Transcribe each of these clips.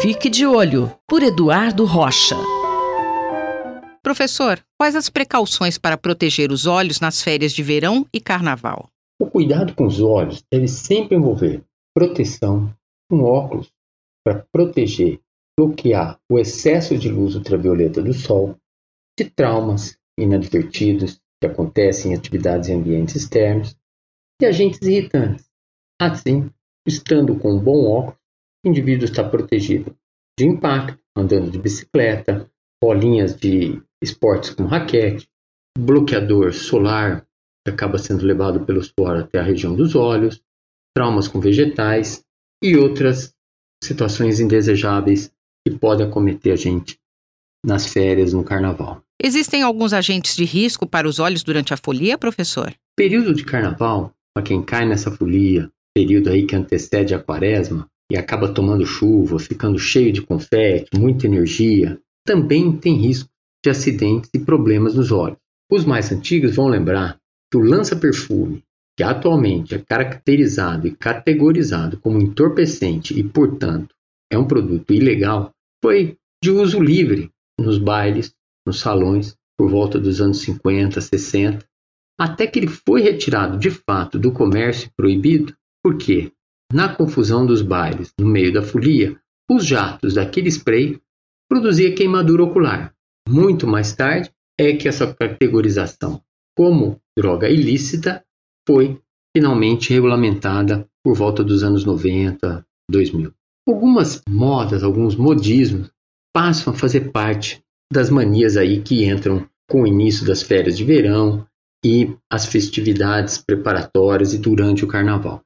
Fique de olho, por Eduardo Rocha. Professor, quais as precauções para proteger os olhos nas férias de verão e carnaval? O cuidado com os olhos deve sempre envolver proteção, um óculos para proteger, bloquear o excesso de luz ultravioleta do sol, de traumas inadvertidos que acontecem em atividades em ambientes externos e agentes irritantes. Assim, estando com um bom óculos, indivíduo está protegido de impacto, andando de bicicleta, bolinhas de esportes como raquete, bloqueador solar que acaba sendo levado pelo suor até a região dos olhos, traumas com vegetais e outras situações indesejáveis que podem acometer a gente nas férias, no carnaval. Existem alguns agentes de risco para os olhos durante a folia, professor? Período de carnaval, para quem cai nessa folia, período aí que antecede a quaresma e acaba tomando chuva, ficando cheio de confete, muita energia, também tem risco de acidentes e problemas nos olhos. Os mais antigos vão lembrar que o lança-perfume, que atualmente é caracterizado e categorizado como entorpecente e, portanto, é um produto ilegal, foi de uso livre nos bailes, nos salões, por volta dos anos 50, 60, até que ele foi retirado de fato do comércio proibido, porque, na confusão dos bailes, no meio da folia, os jatos daquele spray produzia queimadura ocular. Muito mais tarde é que essa categorização como droga ilícita foi finalmente regulamentada por volta dos anos 90, 2000. Algumas modas, alguns modismos passam a fazer parte das manias aí que entram com o início das férias de verão e as festividades preparatórias e durante o carnaval.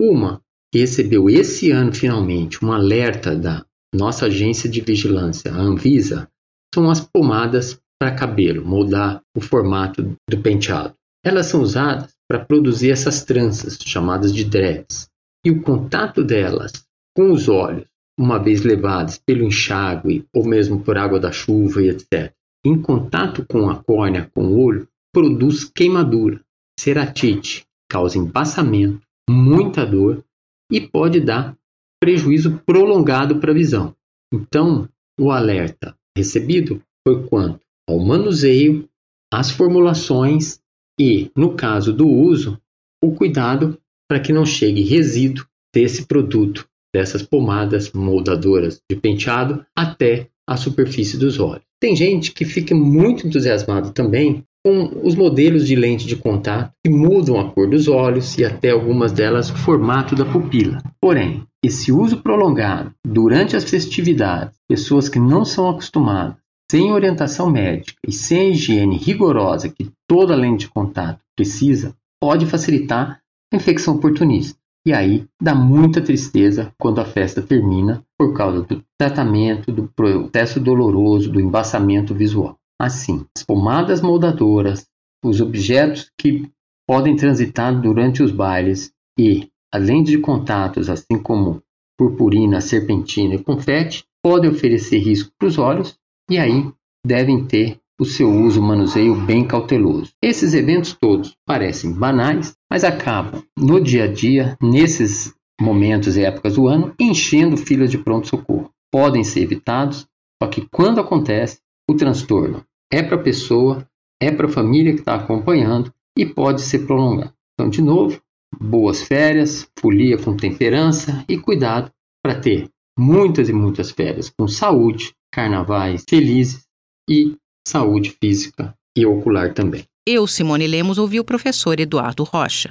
Uma recebeu esse ano finalmente um alerta da nossa agência de vigilância, a Anvisa, são as pomadas para cabelo, moldar o formato do penteado. Elas são usadas para produzir essas tranças, chamadas de dreads. E o contato delas com os olhos, uma vez levadas pelo enxágue ou mesmo por água da chuva e etc., em contato com a córnea, com o olho, produz queimadura, ceratite, causa embaçamento, muita dor e pode dar prejuízo prolongado para a visão. Então, o alerta recebido foi quanto ao manuseio, às formulações e, no caso do uso, o cuidado para que não chegue resíduo desse produto, dessas pomadas moldadoras de penteado até a superfície dos olhos. Tem gente que fica muito entusiasmado também com os modelos de lente de contato que mudam a cor dos olhos e até algumas delas o formato da pupila. Porém, esse uso prolongado durante as festividades, pessoas que não são acostumadas, sem orientação médica e sem a higiene rigorosa que toda lente de contato precisa, pode facilitar a infecção oportunista. E aí dá muita tristeza quando a festa termina por causa do tratamento, do processo doloroso, do embaçamento visual. Assim, as pomadas moldadoras, os objetos que podem transitar durante os bailes e lentes de contatos, assim como purpurina, serpentina e confete, podem oferecer risco para os olhos e aí devem ter o seu uso manuseio bem cauteloso. Esses eventos todos parecem banais, mas acabam no dia a dia, nesses momentos e épocas do ano, enchendo filas de pronto-socorro. Podem ser evitados, só que quando acontece, o transtorno é para a pessoa, é para a família que está acompanhando e pode ser prolongado. Então, de novo, boas férias, folia com temperança e cuidado para ter muitas e muitas férias com saúde, carnavais felizes e saúde física e ocular também. Eu, Simone Lemos, ouvi o professor Eduardo Rocha.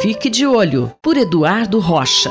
Fique de olho por Eduardo Rocha.